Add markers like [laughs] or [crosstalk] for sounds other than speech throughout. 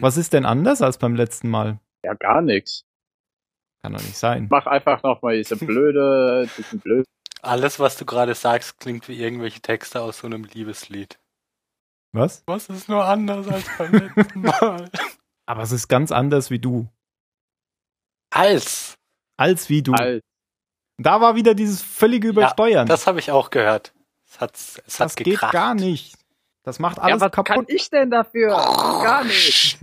Was ist denn anders als beim letzten Mal? Ja, gar nichts. Kann doch nicht sein. Mach einfach nochmal diese [laughs] blöde, diesen blöden. Alles, was du gerade sagst, klingt wie irgendwelche Texte aus so einem Liebeslied. Was? Was ist nur anders als beim letzten Mal? [laughs] Aber es ist ganz anders wie du. Als. Als wie du. Alt. Da war wieder dieses völlige Übersteuern. Das habe ich auch gehört. Es hat, es das hat geht gar nicht. Das macht Ja, alles was kann kaputt. ich denn dafür? Gar nicht.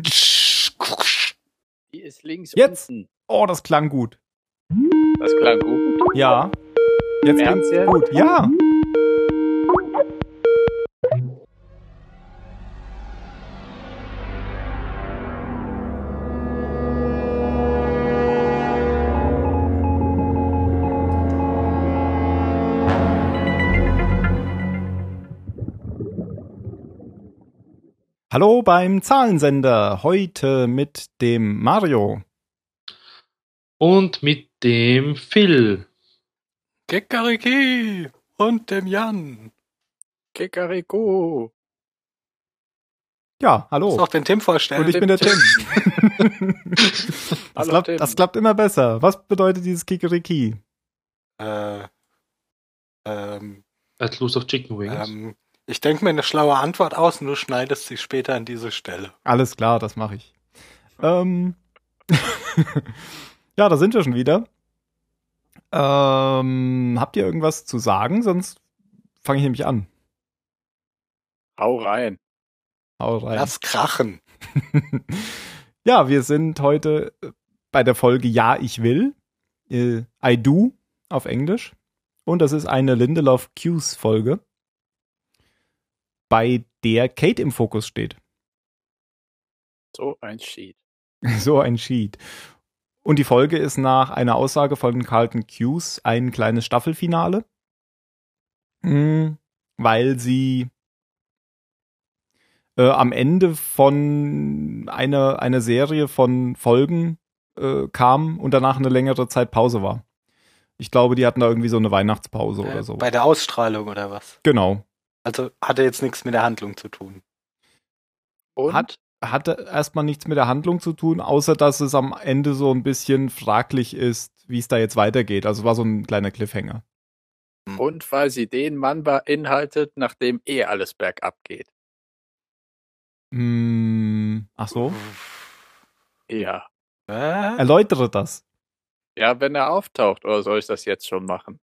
Die ist links Jetzt. unten. Oh, das klang gut. Das klang gut. Ja. Jetzt klingt's gut. Ja. Hallo beim Zahlensender. Heute mit dem Mario. Und mit dem Phil. Kikariki und dem Jan. Kikariko. Ja, hallo. noch den Tim vorstellen. Und ich bin der Tim. [laughs] das, Hallo, klappt, Tim. das klappt immer besser. Was bedeutet dieses Kikeriki? Äh, ähm, At Lust of Chicken Wings. ähm, ich denke mir eine schlaue Antwort aus und du schneidest sie später an diese Stelle. Alles klar, das mache ich. Ähm, [laughs] ja, da sind wir schon wieder. Ähm, habt ihr irgendwas zu sagen? Sonst fange ich nämlich an. Hau rein. Hau rein. Lass krachen. [laughs] ja, wir sind heute bei der Folge Ja, ich will. Äh, I do auf Englisch. Und das ist eine Lindelof Q's Folge, bei der Kate im Fokus steht. So ein Sheet. [laughs] So ein Sheet. Und die Folge ist nach einer Aussage von Carlton Hughes ein kleines Staffelfinale, Hm, weil sie äh, am Ende von einer, einer Serie von Folgen äh, kam und danach eine längere Zeit Pause war. Ich glaube, die hatten da irgendwie so eine Weihnachtspause oder Äh, so. Bei der Ausstrahlung oder was? Genau. Also hatte jetzt nichts mit der Handlung zu tun. Und? Hat, hatte erstmal nichts mit der Handlung zu tun, außer dass es am Ende so ein bisschen fraglich ist, wie es da jetzt weitergeht. Also war so ein kleiner Cliffhanger. Und weil sie den Mann beinhaltet, nachdem eh alles bergab geht. Hm, ach so. Ja. Erläutere das. Ja, wenn er auftaucht, oder soll ich das jetzt schon machen?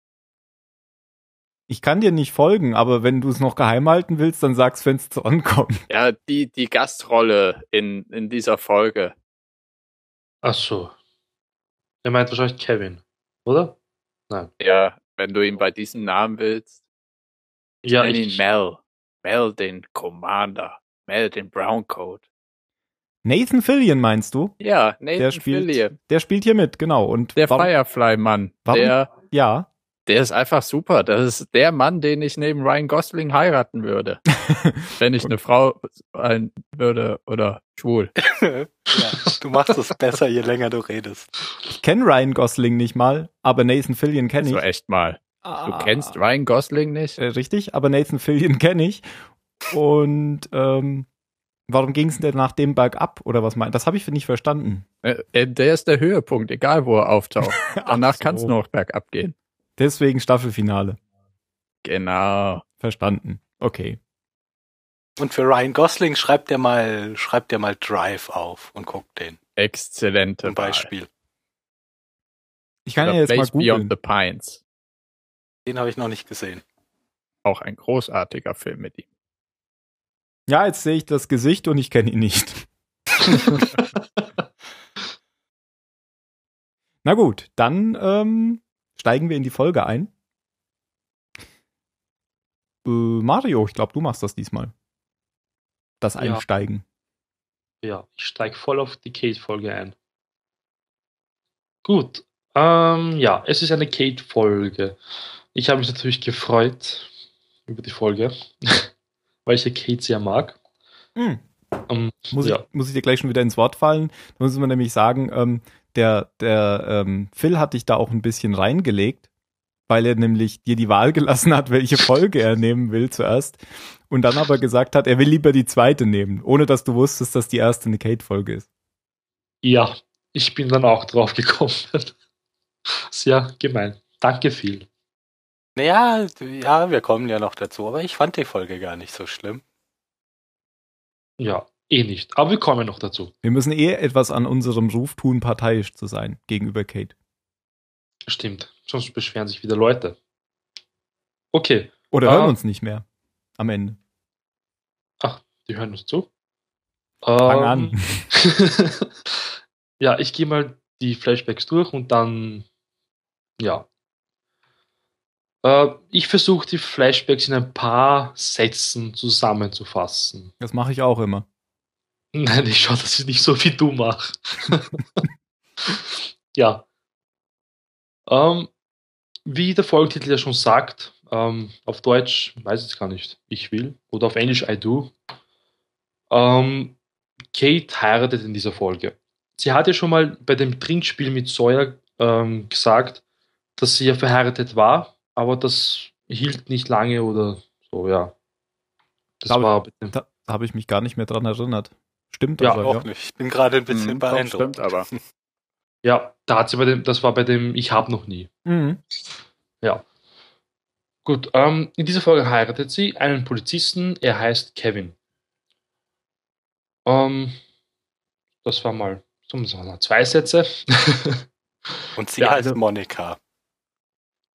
Ich kann dir nicht folgen, aber wenn du es noch geheim halten willst, dann sag's, wenn's drankommt. [laughs] Ja, die, die Gastrolle in, in dieser Folge. Ach so. Er meint wahrscheinlich Kevin, oder? Nein. Ja, wenn du ihn bei diesem Namen willst. Ja, nenn ihn ich, Mel. Mel, den Commander. Mel, den Browncoat. Nathan Fillion meinst du? Ja, Nathan Der spielt, Fillion. der spielt hier mit, genau. Und Der Firefly-Mann. warum- Der, Ja, der ist einfach super. Das ist der Mann, den ich neben Ryan Gosling heiraten würde. [laughs] wenn ich eine Frau sein würde oder schwul. [laughs] ja, du machst es besser, je länger du redest. ich kenne Ryan Gosling nicht mal, aber Nathan Fillion kenne ich. So echt mal. Du Ah, kennst Ryan Gosling nicht? Äh, richtig, aber Nathan Fillion kenne ich. Und ähm, warum ging es denn nach dem bergab oder was meint? Das habe ich nicht verstanden. Äh, äh, Der ist der Höhepunkt, egal wo er auftaucht. [laughs] Danach Ach kann es so. noch bergab gehen. Deswegen Staffelfinale. Genau. Verstanden. Okay. Und für Ryan Gosling schreibt der mal, schreibt der mal Drive auf und guckt den Exzellente zum Wahl. Beispiel. Ich kann Oder ja jetzt mal Place Beyond googeln. the Pines. Den habe ich noch nicht gesehen. Auch ein großartiger Film mit ihm. Ja, jetzt sehe ich das Gesicht und ich kenne ihn nicht. [laughs] [laughs] Na gut, dann ähm, steigen wir in die Folge ein. Äh, Mario, ich glaube, du machst das diesmal. Das Ja. Einsteigen. ja, ich steige voll auf die Kate-Folge ein. Gut. Ähm, ja, es ist eine Kate-Folge. Ich habe mich natürlich gefreut über die Folge, [laughs] weil ich ja Kate sehr mag. Hm. Ähm, Muss, ja. ich, muss ich dir gleich schon wieder ins Wort fallen? Da muss man nämlich sagen, ähm, der, der ähm, Phil hat dich da auch ein bisschen reingelegt, weil er nämlich dir die Wahl gelassen hat, welche Folge er nehmen will zuerst. Und dann aber gesagt hat, er will lieber die zweite nehmen, ohne dass du wusstest, dass die erste eine Kate-Folge ist. Ja, ich bin dann auch drauf gekommen. [laughs] Sehr gemein. Danke viel. Naja, ja, wir kommen ja noch dazu, aber ich fand die Folge gar nicht so schlimm. Ja, eh nicht. Aber wir kommen noch dazu. Wir müssen eh etwas an unserem Ruf tun, parteiisch zu sein gegenüber Kate. Stimmt. Sonst beschweren sich wieder Leute. Okay. Oder Ah. hören uns nicht mehr am Ende. Ach, die hören uns zu. Fang Ähm, an. [laughs] ja, ich gehe mal die Flashbacks durch und dann, ja. Äh, ich versuche die Flashbacks in ein paar Sätzen zusammenzufassen. Das mache ich auch immer. Nein, ich schaue, dass ich nicht so wie du mache. [laughs] ja. Ähm, wie der Folgetitel ja schon sagt, ähm, auf Deutsch weiß ich es gar nicht, ich will, oder auf Englisch I do. Ähm, Kate heiratet in dieser Folge. Sie hat ja schon mal bei dem Trinkspiel mit Sawyer ähm, gesagt, dass sie ja verheiratet war, aber das hielt nicht lange oder so, ja. Das Glaube- war Da, da habe ich mich gar nicht mehr dran erinnert. Stimmt Ja, aber, Auch ja. nicht. Ich bin gerade ein bisschen Hm, doch, beeindruckt. stimmt aber. [laughs] Ja, da hat sie bei dem, das war bei dem Ich hab noch nie. Mhm. Ja. Gut, ähm, in dieser Folge heiratet sie einen Polizisten, er heißt Kevin. Ähm, das war mal, das waren noch zwei Sätze. [laughs] Und sie Ja, heißt also- Monika.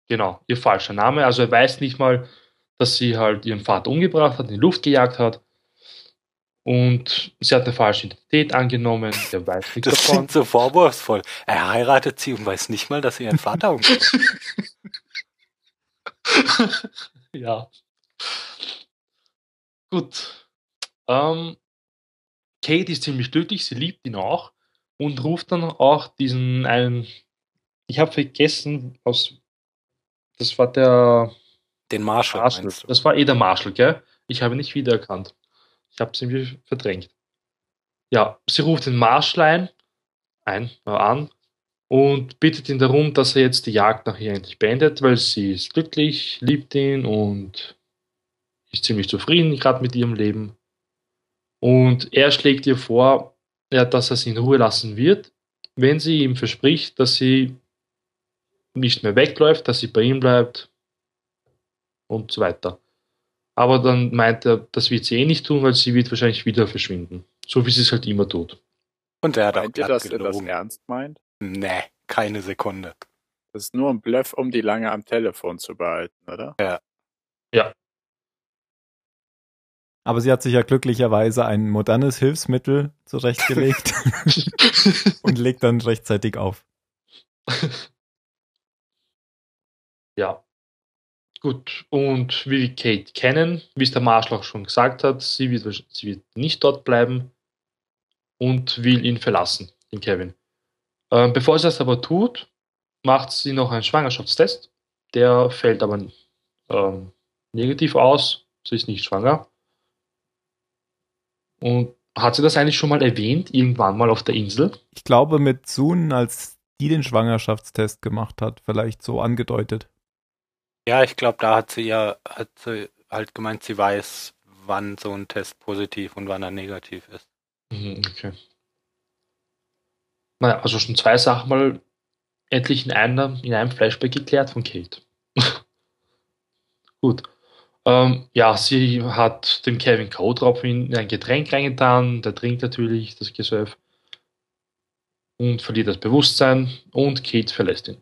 genau, ihr falscher Name. Also er weiß nicht mal, dass sie halt ihren Vater umgebracht hat, in die Luft gejagt hat. Und sie hat eine falsche Identität angenommen. Der weiß nichts Das davon. klingt so vorwurfsvoll. Er heiratet sie und weiß nicht mal, dass sie ihren Vater [laughs] umgebracht ja. Gut. Ähm, Kate ist ziemlich glücklich, sie liebt ihn auch und ruft dann auch diesen einen. Ich habe vergessen, aus. Das war der Den Marshall, Marshall. meinst du? Das war eh der Marshall, gell? Ich habe ihn nicht wiedererkannt. Ich habe es irgendwie verdrängt. Ja, sie ruft den Marshall ein, ein äh, an und bittet ihn darum, dass er jetzt die Jagd nach ihr endlich beendet, weil sie ist glücklich, liebt ihn und ist ziemlich zufrieden gerade mit ihrem Leben. Und er schlägt ihr vor, ja, dass er sie in Ruhe lassen wird, wenn sie ihm verspricht, dass sie nicht mehr wegläuft, dass sie bei ihm bleibt und so weiter. Aber dann meint er, das wird sie eh nicht tun, weil sie wird wahrscheinlich wieder verschwinden. So wie sie es halt immer tut. Und er hat auch Meint ihr, glatt dass er das ernst meint? Nee, keine Sekunde. Das ist nur ein Bluff, um die lange am Telefon zu behalten, oder? Aber sie hat sich ja glücklicherweise ein modernes Hilfsmittel zurechtgelegt [laughs] und legt dann rechtzeitig auf. ja. Gut, und wie wir Kate kennen, wie es der Marshall auch schon gesagt hat, sie wird, sie wird nicht dort bleiben und will ihn verlassen, den Kevin. Ähm, bevor sie das aber tut, macht sie noch einen Schwangerschaftstest. Der fällt aber ähm, negativ aus. Sie ist nicht schwanger. Und hat sie das eigentlich schon mal erwähnt, irgendwann mal auf der Insel? Ich glaube, mit Sun, als die den Schwangerschaftstest gemacht hat, vielleicht so angedeutet. Ja, ich glaube, da hat sie ja hat sie halt gemeint, sie weiß, wann so ein Test positiv und wann er negativ ist. Mhm, Okay. Naja, also schon zwei Sachen mal endlich in, einer, in einem Flashback geklärt von Kate. [laughs] Gut. Ähm, ja, sie hat dem Kevin K.O.-Tropfen in ein Getränk reingetan. Der trinkt natürlich das Gesöff und verliert das Bewusstsein und Kate verlässt ihn.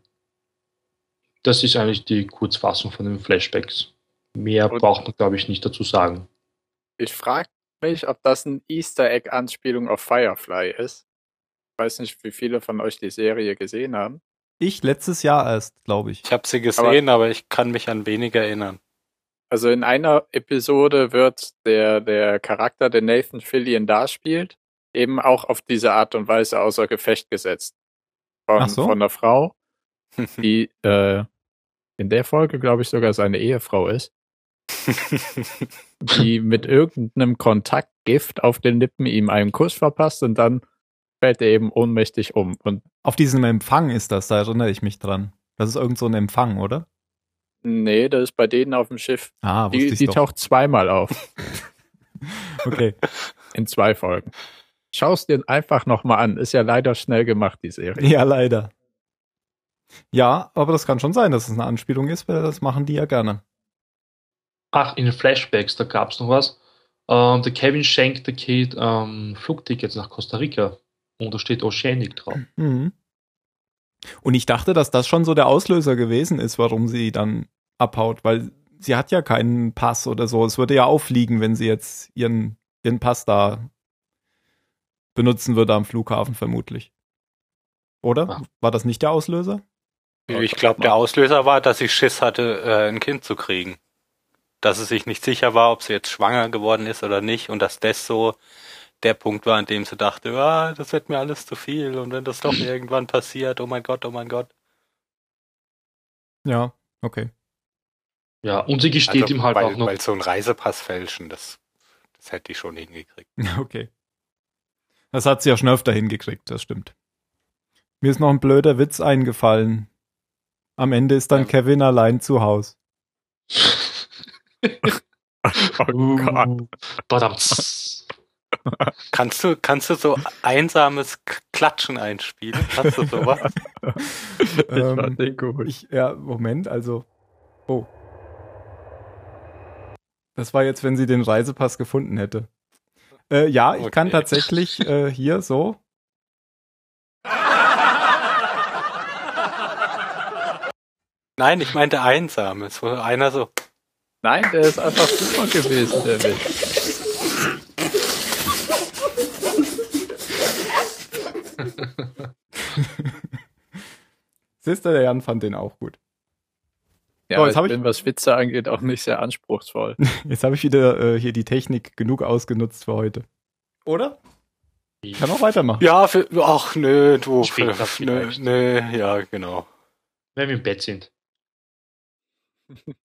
Das ist eigentlich die Kurzfassung von den Flashbacks. Mehr Und- braucht man, glaube ich, nicht dazu sagen. Ich frage mich, ob das ein Easter Egg-Anspielung auf Firefly ist. Ich weiß nicht, wie viele von euch die Serie gesehen haben. Ich letztes Jahr erst, glaube ich. Ich habe sie gesehen, aber, ich kann mich an wenig erinnern. Also in einer Episode wird der, der Charakter, den Nathan Fillion darspielt, eben auch auf diese Art und Weise außer Gefecht gesetzt. Von, Ach so. von einer Frau, [laughs] die äh, in der Folge, glaube ich, sogar seine Ehefrau ist, [laughs] die mit irgendeinem Kontaktgift auf den Lippen ihm einen Kuss verpasst und dann fällt er eben ohnmächtig um. Und Auf diesem Empfang ist das, da erinnere ich mich dran. Das ist irgend so ein Empfang, oder? Nee, das ist bei denen auf dem Schiff. Ah, wusste Die, die doch. taucht zweimal auf. [laughs] Okay. In zwei Folgen. Schaust dir einfach nochmal an. Ist ja leider schnell gemacht, die Serie. Ja, leider. Ja, aber das kann schon sein, dass es eine Anspielung ist, weil das machen die ja gerne. Ach, in den Flashbacks, da gab es noch was. Ähm, der Kevin schenkt der Kate ähm, Flugtickets nach Costa Rica. Und da steht Oceanic drauf. Mhm. Und ich dachte, dass das schon so der Auslöser gewesen ist, warum sie dann abhaut, weil sie hat ja keinen Pass oder so. Es würde ja auffliegen, wenn sie jetzt ihren, ihren Pass da benutzen würde am Flughafen, vermutlich. Oder? War das nicht der Auslöser? Ich glaube, der Auslöser war, dass sie Schiss hatte, äh, ein Kind zu kriegen. Dass sie sich nicht sicher war, ob sie jetzt schwanger geworden ist oder nicht und dass das so der Punkt war, an dem sie dachte, ah, das wird mir alles zu viel und wenn das doch [clears throat] irgendwann passiert, oh mein Gott, oh mein Gott. Ja, okay. Ja, und sie gesteht Also, ihm halt weil, auch noch. weil so ein Reisepass fälschen, das, das hätte ich schon hingekriegt. [laughs] Okay. Das hat sie ja schon öfter hingekriegt, das stimmt. Mir ist noch ein blöder Witz eingefallen. Am Ende ist dann Ja. Kevin allein zu Hause. [laughs] Oh Gott. Badamts. [laughs] Kannst du, kannst du so einsames Klatschen einspielen? Hast du sowas? [laughs] Ich fand ähm, den gut. ich, ja, Moment, also. Oh. Das war jetzt, wenn sie den Reisepass gefunden hätte. Äh, ja, ich kann Okay. tatsächlich äh, hier so. Nein, ich meinte einsames, wo einer so, Nein, der ist einfach super gewesen, der Witz. [laughs] Sister, der Jan fand den auch gut. Ja, Oh, jetzt ich hab ich- bin, was Witze angeht, auch nicht sehr anspruchsvoll. [laughs] Jetzt habe ich wieder äh, hier die Technik genug ausgenutzt für heute. Oder? Ich kann auch weitermachen. ja, für, ach nö, du, für, nö, nö, ja, genau. Wenn wir im Bett sind.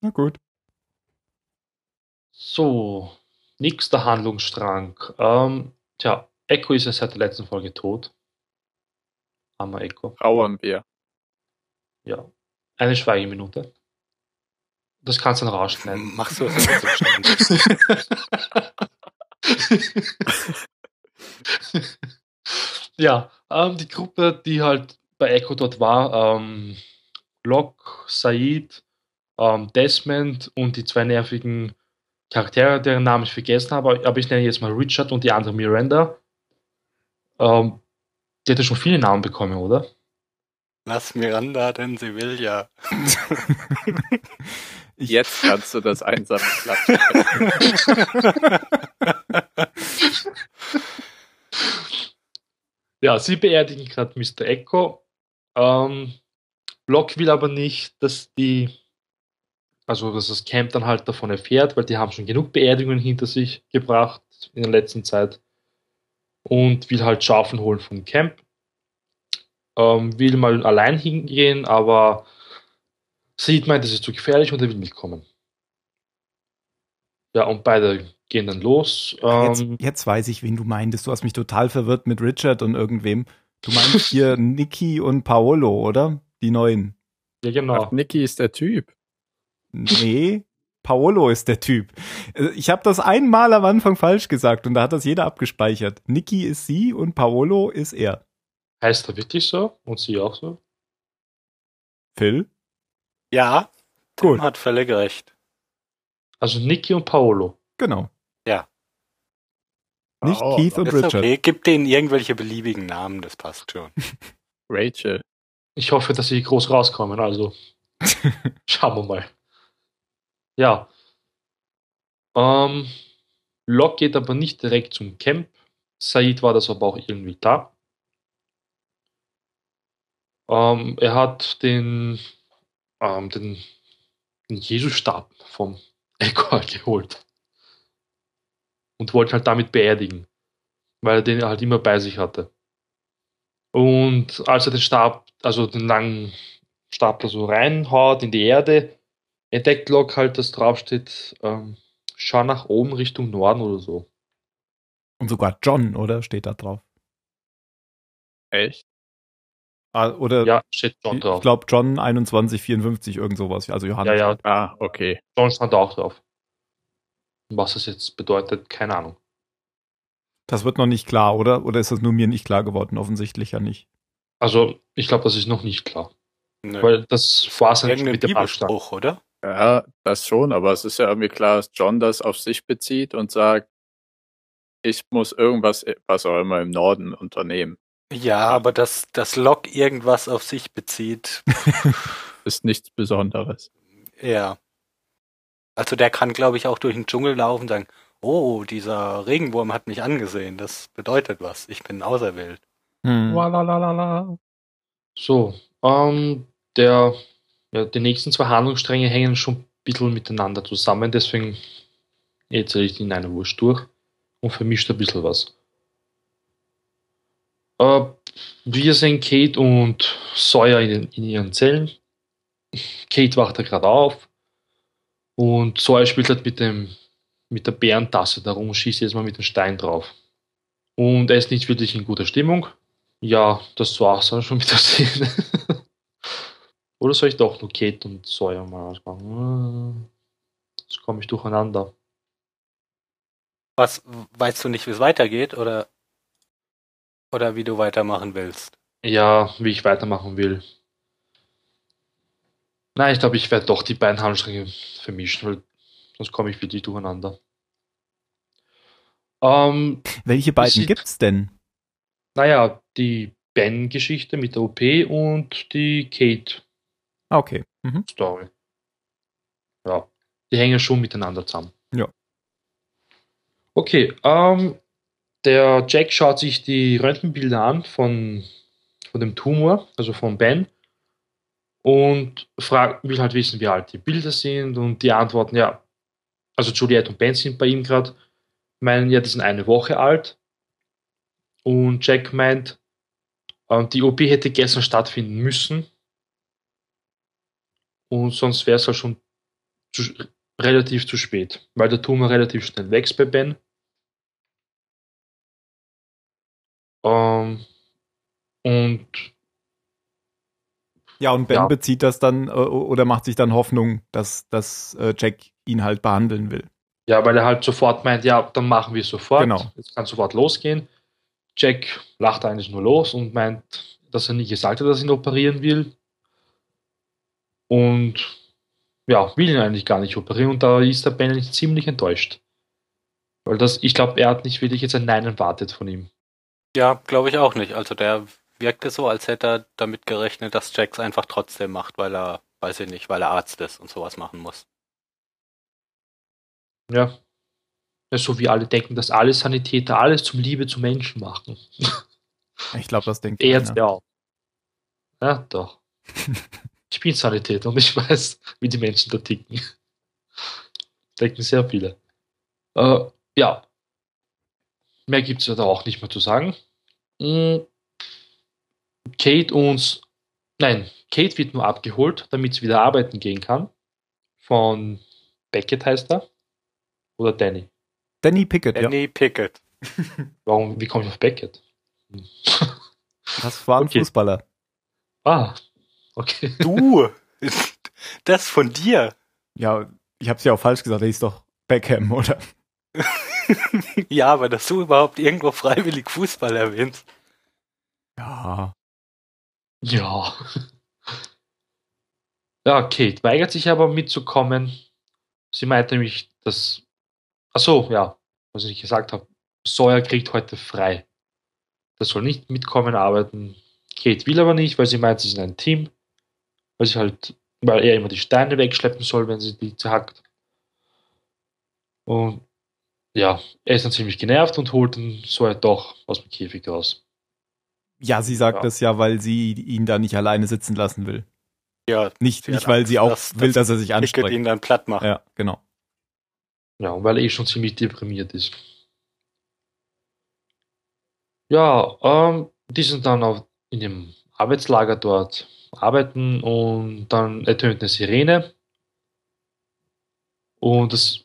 Na gut. So, nächster Handlungsstrang. Ähm, tja, Echo ist ja seit der letzten Folge tot. Armer Echo. Trauern wir. Ja. Eine Schweigeminute. Das kannst du dann rausschneiden. Machst du das [laughs] ja, ähm, die Gruppe, die halt bei Echo dort war, ähm, Locke, Said, ähm, Desmond und die zwei nervigen Charaktere, deren Namen ich vergessen habe, aber ich nenne jetzt mal Richard und die andere Miranda. Ähm, die hätte schon viele Namen bekommen, oder? Lass Miranda, denn sie will ja. [laughs] Jetzt kannst du das einsame Klatschen. Ja, sie beerdigen gerade Mr. Echo. Ähm, Locke will aber nicht, dass die, also dass das Camp dann halt davon erfährt, weil die haben schon genug Beerdigungen hinter sich gebracht in der letzten Zeit und will halt Schafen holen vom Camp. Ähm, will mal allein hingehen, aber sieht meint, das ist zu gefährlich und er will mitkommen. Ja, und beide gehen dann los. jetzt, Ähm, jetzt weiß ich, wen du meintest. Du hast mich total verwirrt mit Richard und irgendwem. Du meinst [laughs] hier Niki und Paolo, oder? Die neuen. ja, genau. Ach, Niki ist der Typ. Nee, Paolo ist der Typ. Äh, Ich habe das einmal am Anfang falsch gesagt und da hat das jeder abgespeichert. Niki ist sie und Paolo ist er. Heißt er wirklich so? Und sie auch so? Phil? Ja, Gut. Tim hat völlig recht. Also Niki und Paolo. Genau. Ja. Nicht Oh, Keith und Ist Richard. okay, gib denen irgendwelche beliebigen Namen, das passt schon. Rachel. Ich hoffe, dass sie groß rauskommen, also [laughs] schauen wir mal. Ja. Ähm, Locke geht aber nicht direkt zum Camp. Said war das aber auch irgendwie da. Ähm, er hat den, ähm, den, den Jesusstab vom [laughs] halt geholt. Und wollte halt damit beerdigen, weil er den halt immer bei sich hatte. Und als er den Stab, also den langen Stab da so reinhaut in die Erde, entdeckt Locke halt, dass draufsteht, ähm, schau nach oben Richtung Norden oder so. Und sogar John, oder? Steht da drauf. Echt? Ah, oder Ja, steht John ich drauf. glaube John 2154, irgend sowas. Also Johannes. ja, ja, Ah, okay. John stand auch drauf. Was das jetzt bedeutet, keine Ahnung. Das wird noch nicht klar, oder? Oder ist das nur mir nicht klar geworden? Offensichtlich ja nicht. Also, ich glaube, das ist noch nicht klar. Nö. Weil das war sein Irgendein mit der Ballstange. Bibelspruch, oder? Ja, das schon, aber es ist ja irgendwie klar, dass John das auf sich bezieht und sagt, ich muss irgendwas, was auch immer im Norden unternehmen. Ja, aber dass das Lok irgendwas auf sich bezieht, [laughs] Ist nichts Besonderes. ja. Also der kann, glaube ich, auch durch den Dschungel laufen und sagen, oh, dieser Regenwurm hat mich angesehen, das bedeutet was, ich bin auserwählt. Hm. Walalala. So, ähm, der, ja, die nächsten zwei Handlungsstränge hängen schon ein bisschen miteinander zusammen, deswegen erzähle ich in einer Wurst durch und vermischt ein bisschen was. Äh, wir sehen Kate und Sawyer in, in ihren Zellen. Kate wacht da gerade auf und Sawyer spielt halt mit, dem, mit der Bärentasse darum und schießt jetzt mal mit dem Stein drauf. Und er ist nicht wirklich in guter Stimmung. Ja, das war's dann schon mit der Szene. [laughs] Oder soll ich doch nur Kate und Sawyer mal ausmachen? Jetzt komme ich durcheinander. Was, weißt du nicht, wie es weitergeht oder, oder wie du weitermachen willst? Ja, wie ich weitermachen will. Nein, ich glaube, ich werde doch die beiden Handstränge vermischen, weil sonst komme ich wirklich durcheinander. Ähm, Welche beiden Sie- gibt's denn? naja, die Ben-Geschichte mit der OP und die Kate-Story. Ah, okay. Mhm. Ja, die hängen schon miteinander zusammen. Ja. Okay, ähm, der Jack schaut sich die Röntgenbilder an von, von dem Tumor, also von Ben, und fragt, will halt wissen, wie alt die Bilder sind und die antworten, ja, also Juliette und Ben sind bei ihm gerade, meinen, ja, die sind eine Woche alt. Und Jack meint, ähm, die OP hätte gestern stattfinden müssen. Und sonst wäre es halt schon zu, relativ zu spät, weil der Tumor relativ schnell wächst bei Ben. Ähm, und Ja, und Ben Ja. bezieht das dann äh, oder macht sich dann Hoffnung, dass, dass äh, Jack ihn halt behandeln will. ja, weil er halt sofort meint, ja, dann machen wir es sofort. Genau. Es kann sofort losgehen. Jack lacht eigentlich nur los und meint, dass er nie gesagt hat, dass er ihn operieren will. Und ja, will ihn eigentlich gar nicht operieren. Und da ist der Ben eigentlich ziemlich enttäuscht. Weil das, ich glaube, er hat nicht wirklich jetzt ein Nein erwartet von ihm. Ja, glaube ich auch nicht. Also der wirkte so, als hätte er damit gerechnet, dass Jax einfach trotzdem macht, weil er, weiß ich nicht, weil er Arzt ist und sowas machen muss. Ja. ja. So wie alle denken, dass alle Sanitäter alles zum Liebe zu Menschen machen. Ich glaube, das denkt [laughs] Er jetzt ja auch. Ja, doch. [laughs] Ich bin Sanitäter und ich [laughs] weiß, wie die Menschen da ticken. Denken sehr viele. Äh, ja. Mehr gibt es da auch nicht mehr zu sagen. Mm. Kate uns. Nein, Kate wird nur abgeholt, damit sie wieder arbeiten gehen kann. Von Beckett heißt er. Oder Danny. Danny Pickett, ja. Danny Pickett. [laughs] Warum, wie komme ich auf Beckett? Hm. Das war ein Okay. Fußballer. Ah, okay. Du! [laughs] Das von dir! Ja, ich habe es ja auch falsch gesagt. Der hieß doch Beckham, oder? [laughs] ja, aber dass du überhaupt irgendwo freiwillig Fußball erwähnst. Ja. Ja. Ja, Kate weigert sich aber mitzukommen. Sie meint nämlich, dass. Achso, ja, was ich gesagt habe. Sawyer kriegt heute frei. Das soll nicht mitkommen arbeiten. Kate will aber nicht, weil sie meint, sie sind ein Team. Weil sie halt, weil er immer die Steine wegschleppen soll, wenn sie die zerhackt. Und ja, er ist dann ziemlich genervt und holt dann Sawyer doch aus dem Käfig raus. Ja, sie sagt Ja. das ja, weil sie ihn da nicht alleine sitzen lassen will. Ja, Nicht, nicht weil sie auch dass- will, dass dass er sich anstrengt. ihn dann platt macht. Ja, genau. Ja, und weil er eh schon ziemlich deprimiert ist. Ja, ähm, die sind dann auf, in dem Arbeitslager dort arbeiten und dann ertönt eine Sirene. Und das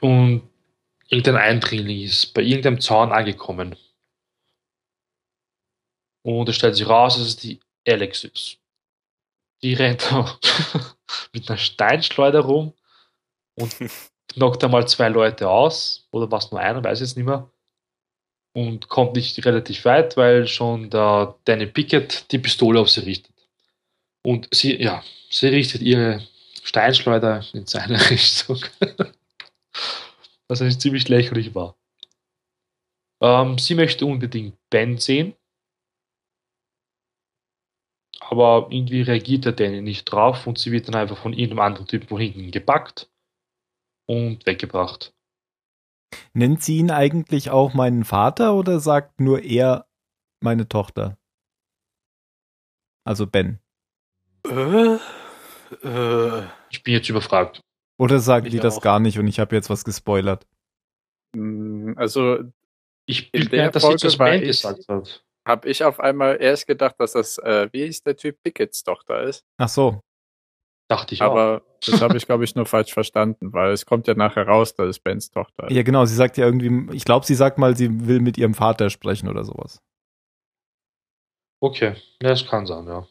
und irgendein Eindringling ist bei irgendeinem Zaun angekommen. Und es stellt sich raus, dass es die Alex ist. Die rennt [laughs] mit einer Steinschleuder rum und [laughs] knockt einmal zwei Leute aus. Oder was nur einer, weiß ich jetzt nicht mehr. Und kommt nicht relativ weit, weil schon der Danny Pickett die Pistole auf sie richtet. Und sie, ja, sie richtet ihre Steinschleuder in seine [laughs] Richtung. Was eigentlich ziemlich lächerlich war. Ähm, sie möchte unbedingt Ben sehen. Aber irgendwie reagiert der Danny nicht drauf und sie wird dann einfach von irgendeinem anderen Typen hinten gepackt und weggebracht. Nennt sie ihn eigentlich auch meinen Vater oder sagt nur er meine Tochter? Also Ben. Äh, äh, Ich bin jetzt überfragt. Oder sagt Ich die das auch. gar nicht und ich habe jetzt was gespoilert? Mm, Also Ich In bin der dass sie Folge das war ich- gesagt hat. habe ich auf einmal erst gedacht, dass das, äh, wie hieß der Typ, Pickets Tochter ist. Ach so. Dachte ich auch. Aber [laughs] das habe ich, glaube ich, nur falsch verstanden, weil es kommt ja nachher raus, dass es Bens Tochter ist. Ja, genau. Sie sagt ja irgendwie, ich glaube, sie sagt mal, sie will mit ihrem Vater sprechen oder sowas. Okay, ja, das kann sein, ja.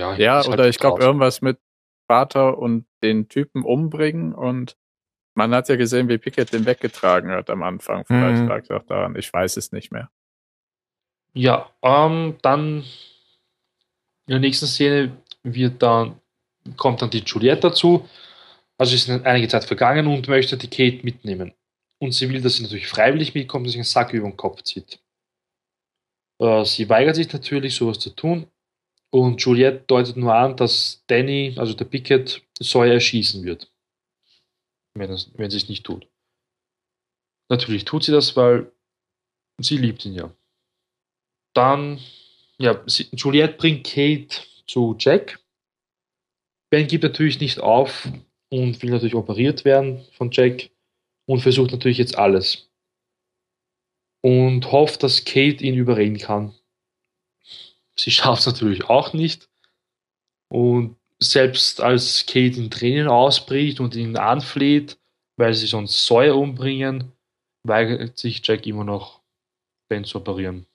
Ja, Ja, halt oder ich glaube irgendwas mit Vater und den Typen umbringen und man hat ja gesehen, wie Pickett den weggetragen hat am Anfang. Vielleicht Mhm. lag es auch daran. Ich weiß es nicht mehr. Ja, ähm, dann in der nächsten Szene wird dann, kommt dann die Juliette dazu. Also ist einige Zeit vergangen und möchte die Kate mitnehmen. Und sie will, dass sie natürlich freiwillig mitkommt und sich einen Sack über den Kopf zieht. Äh, sie weigert sich natürlich, sowas zu tun. Und Juliette deutet nur an, dass Danny, also der Pickett, Sawyer erschießen wird. Wenn, es, wenn sie es nicht tut. Natürlich tut sie das, weil sie liebt ihn ja. Dann, ja, sie, Juliette bringt Kate zu Jack. Ben gibt natürlich nicht auf und will natürlich operiert werden von Jack und versucht natürlich jetzt alles. Und hofft, dass Kate ihn überreden kann. Sie schafft es natürlich auch nicht. Und selbst als Kate in Tränen ausbricht und ihn anfleht, weil sie sonst Sawyer umbringen, weigert sich Jack immer noch, Ben zu operieren.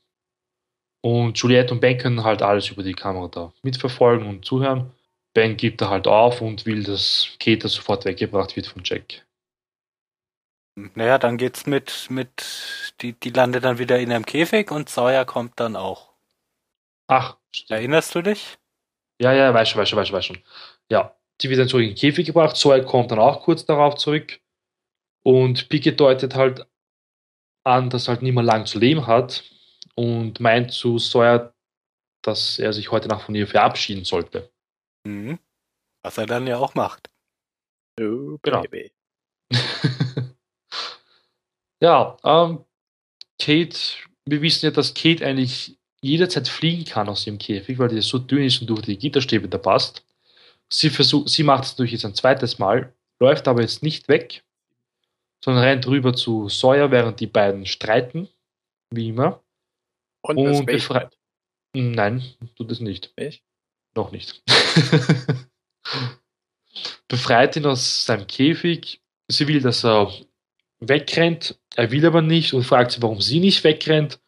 Und Juliette und Ben können halt alles über die Kamera da mitverfolgen und zuhören. Ben gibt da halt auf und will, dass Kate sofort weggebracht wird von Jack. naja, dann geht's mit, mit, die, die landet dann wieder in einem Käfig und Sawyer kommt dann auch. Ach, Erinnerst du dich? ja, ja, weiß schon, weiß schon, weiß schon, weiß schon. Ja, die wird dann zurück in den Käfig gebracht. Sawyer kommt dann auch kurz darauf zurück. Und Pickett deutet halt an, dass er halt nicht mehr lang zu leben hat und meint zu Sawyer, dass er sich heute Nacht von ihr verabschieden sollte. Mhm. Was er dann ja auch macht. Oh, Genau. Baby. [laughs] ja, ähm, Kate, wir wissen ja, dass Kate eigentlich jederzeit fliegen kann aus ihrem Käfig, weil die so dünn ist und durch die Gitterstäbe da passt. Sie, versucht, sie macht es natürlich jetzt ein zweites Mal, läuft aber jetzt nicht weg, sondern rennt rüber zu Sawyer, während die beiden streiten, wie immer. Und, Und befreit- Nein, tut es nicht. Nicht? Noch nicht. [laughs] Befreit ihn aus seinem Käfig. Sie will, dass er wegrennt. Er will aber nicht und fragt sie, warum sie nicht wegrennt.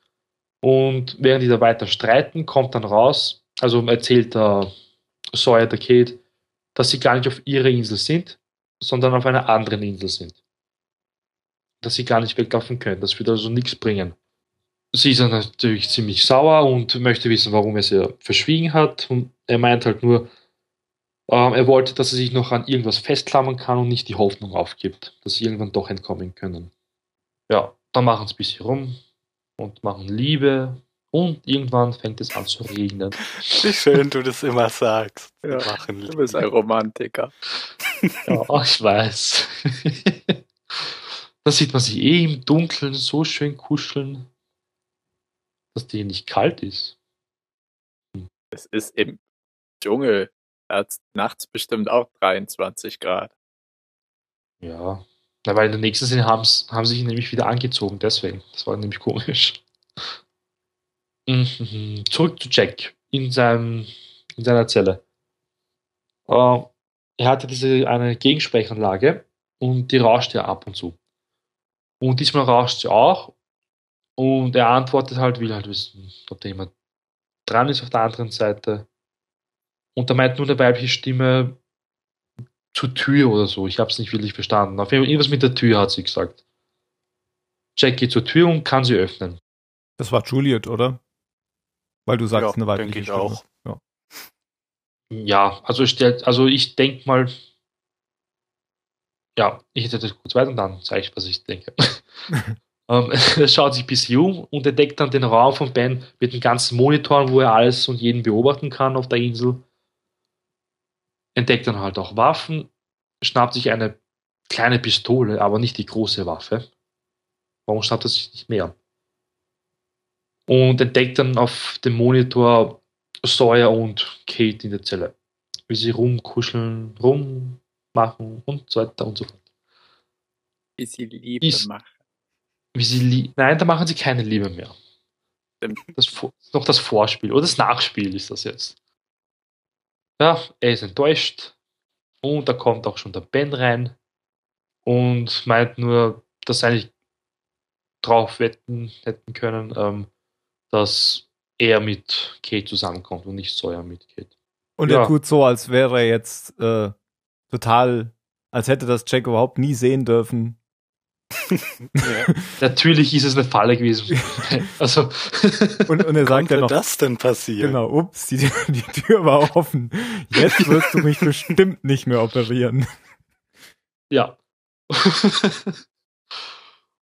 Und während die da weiter streiten, kommt dann raus, also erzählt der Sawyer der Kate, dass sie gar nicht auf ihrer Insel sind, sondern auf einer anderen Insel sind. Dass sie gar nicht weglaufen können. Das wird also nichts bringen. Sie ist dann natürlich ziemlich sauer und möchte wissen, warum er sie verschwiegen hat. Und er meint halt nur, ähm, er wollte, dass er sich noch an irgendwas festklammern kann und nicht die Hoffnung aufgibt, dass sie irgendwann doch entkommen können. Ja, dann machen sie ein bisschen rum und machen Liebe und irgendwann fängt es an zu regnen. Wie schön du das immer sagst. [laughs] Ja, Machen Du bist ein Romantiker. [laughs] Ja, ich weiß. [laughs] da sieht man sich eh im Dunkeln so schön kuscheln, dass die nicht kalt ist. Es ist im Dschungel. Da hat nachts bestimmt auch 23 Grad. Ja. Na, weil in der nächsten Szene haben sie sich nämlich wieder angezogen, deswegen. Das war nämlich komisch. Mhm. Zurück zu Jack in, seinem, in seiner Zelle. Äh, er hatte diese eine Gegensprechanlage und die rauscht ja ab und zu. Und diesmal rauscht sie auch und er antwortet halt, will halt wissen, ob da jemand dran ist auf der anderen Seite. Und da meint nur eine weibliche Stimme zur Tür oder so. Ich habe es nicht wirklich verstanden. Auf jeden Fall irgendwas mit der Tür hat sie gesagt. Jack geht zur Tür und kann sie öffnen. Das war Juliet, oder? Weil du sagst, Ja, eine weibliche denke ich Stimme. auch. Ja. Ja, also stellt, also ich denke mal, ja, ich hätte das kurz weiter und dann zeige ich, was ich denke. [laughs] [laughs] ähm, [laughs] er schaut sich bisschen um und entdeckt dann den Raum von Ben mit den ganzen Monitoren, wo er alles und jeden beobachten kann auf der Insel. Entdeckt dann halt auch Waffen, schnappt sich eine kleine Pistole, aber nicht die große Waffe. Warum schnappt er sich nicht mehr? Und entdeckt dann auf dem Monitor Sawyer und Kate in der Zelle. Wie sie rumkuscheln, rummachen und so weiter und so fort. Wie sie Liebe Ist- machen. Wie sie lie- Nein, da machen sie keine Liebe mehr. Das, noch das Vorspiel oder das Nachspiel ist das jetzt. Ja, er ist enttäuscht und da kommt auch schon der Ben rein und meint nur, dass eigentlich drauf wetten hätten können, ähm, dass er mit Kate zusammenkommt und nicht Sawyer mit Kate. Und Ja. er tut so, als wäre er jetzt äh, total, als hätte das Jack überhaupt nie sehen dürfen. Natürlich ist es eine Falle gewesen. [laughs] also, Und, und er sagt ja Konnte noch, das denn passieren? genau, ups, die, die Tür war offen. Jetzt wirst du mich bestimmt nicht mehr operieren. ja. [laughs]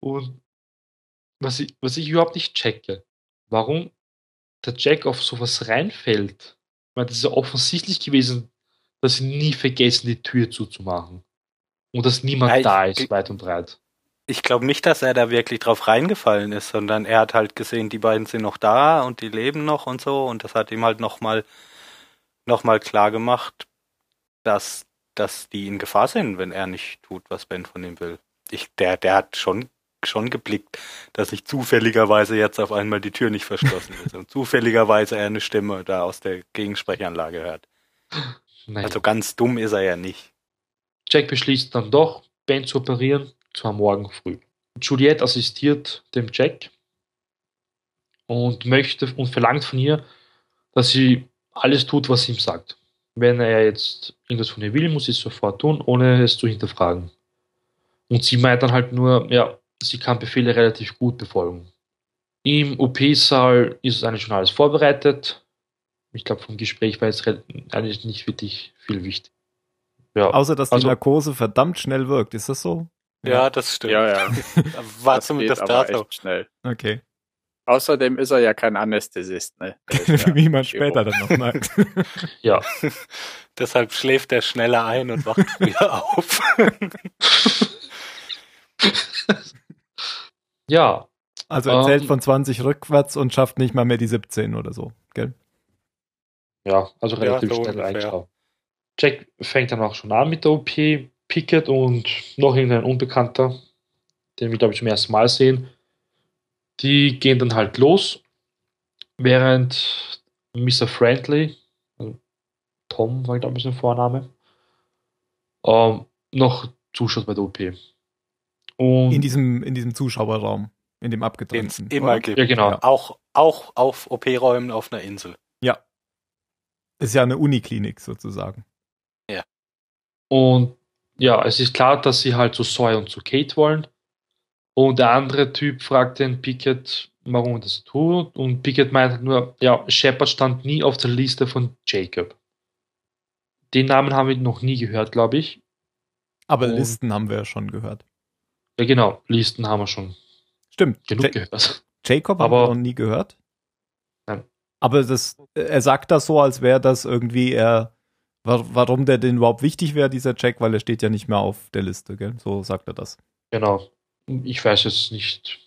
Und was ich, was ich überhaupt nicht checke, warum der Jack auf sowas reinfällt. Ich meine, das ist ja offensichtlich gewesen, dass sie nie vergessen, die Tür zuzumachen. Und dass niemand Ja, ich- da ist, weit und breit. Ich glaube nicht, dass er da wirklich drauf reingefallen ist, sondern er hat halt gesehen, die beiden sind noch da und die leben noch und so und das hat ihm halt nochmal noch mal klar gemacht, dass, dass die in Gefahr sind, wenn er nicht tut, was Ben von ihm will. Ich, der, der hat schon, schon geblickt, dass nicht zufälligerweise jetzt auf einmal die Tür nicht verschlossen ist und zufälligerweise er eine Stimme da aus der Gegensprechanlage hört. Naja. Also ganz dumm ist er ja nicht. Jack beschließt dann doch, Ben zu operieren, zwar morgen früh. Juliette assistiert dem Jack und möchte und verlangt von ihr, dass sie alles tut, was sie ihm sagt. Wenn er jetzt irgendwas von ihr will, muss sie es sofort tun, ohne es zu hinterfragen. Und sie meint dann halt nur, ja, sie kann Befehle relativ gut befolgen. Im OP-Saal ist eigentlich schon alles vorbereitet. Ich glaube, vom Gespräch war jetzt eigentlich nicht wirklich viel wichtig. Ja, Außer, dass die Also- Narkose verdammt schnell wirkt. Ist das so? Ja, das stimmt. Ja, ja. [laughs] War Das zumindest geht aber da so. echt schnell. Okay. Außerdem ist er ja kein Anästhesist, ne? [laughs] Ja Wie man später dann noch merkt. [laughs] ja. Deshalb schläft er schneller ein und wacht früher auf. ja, Also er zählt Ähm. von 20 rückwärts und schafft nicht mal mehr die 17 oder so, gell? Ja, also Ja, relativ so schnell eingeschraubt. Jack fängt dann auch schon an mit der OP. Pickett und noch irgendein Unbekannter, den wir, glaube ich, zum ersten Mal sehen, die gehen dann halt los, während Mr. Friendly, also Tom war, glaube ich, sein Vorname, ähm, noch zuschaut bei der OP. Und In diesem, in diesem Zuschauerraum, in dem abgetrennten. immer gibt. ja, genau. Ja. Auch, auch auf OP-Räumen auf einer Insel. Ist ja eine Uniklinik sozusagen. Und ja, es ist klar, dass sie halt zu Sawyer und zu Kate wollen. Und der andere Typ fragt den Pickett, warum er das tut. Und Pickett meint halt nur, ja, Shepard stand nie auf der Liste von Jacob. Den Namen haben wir noch nie gehört, glaube ich. Aber Und- Listen haben wir ja schon gehört. Ja, genau, Listen haben wir schon Stimmt. genug Ja- gehört. Jacob haben Aber- wir noch nie gehört. Nein. Aber das, er sagt das so, als wäre das irgendwie er, warum der denn überhaupt wichtig wäre, dieser Jack, weil er steht ja nicht mehr auf der Liste, gell? So sagt er das. Genau. Ich weiß jetzt nicht.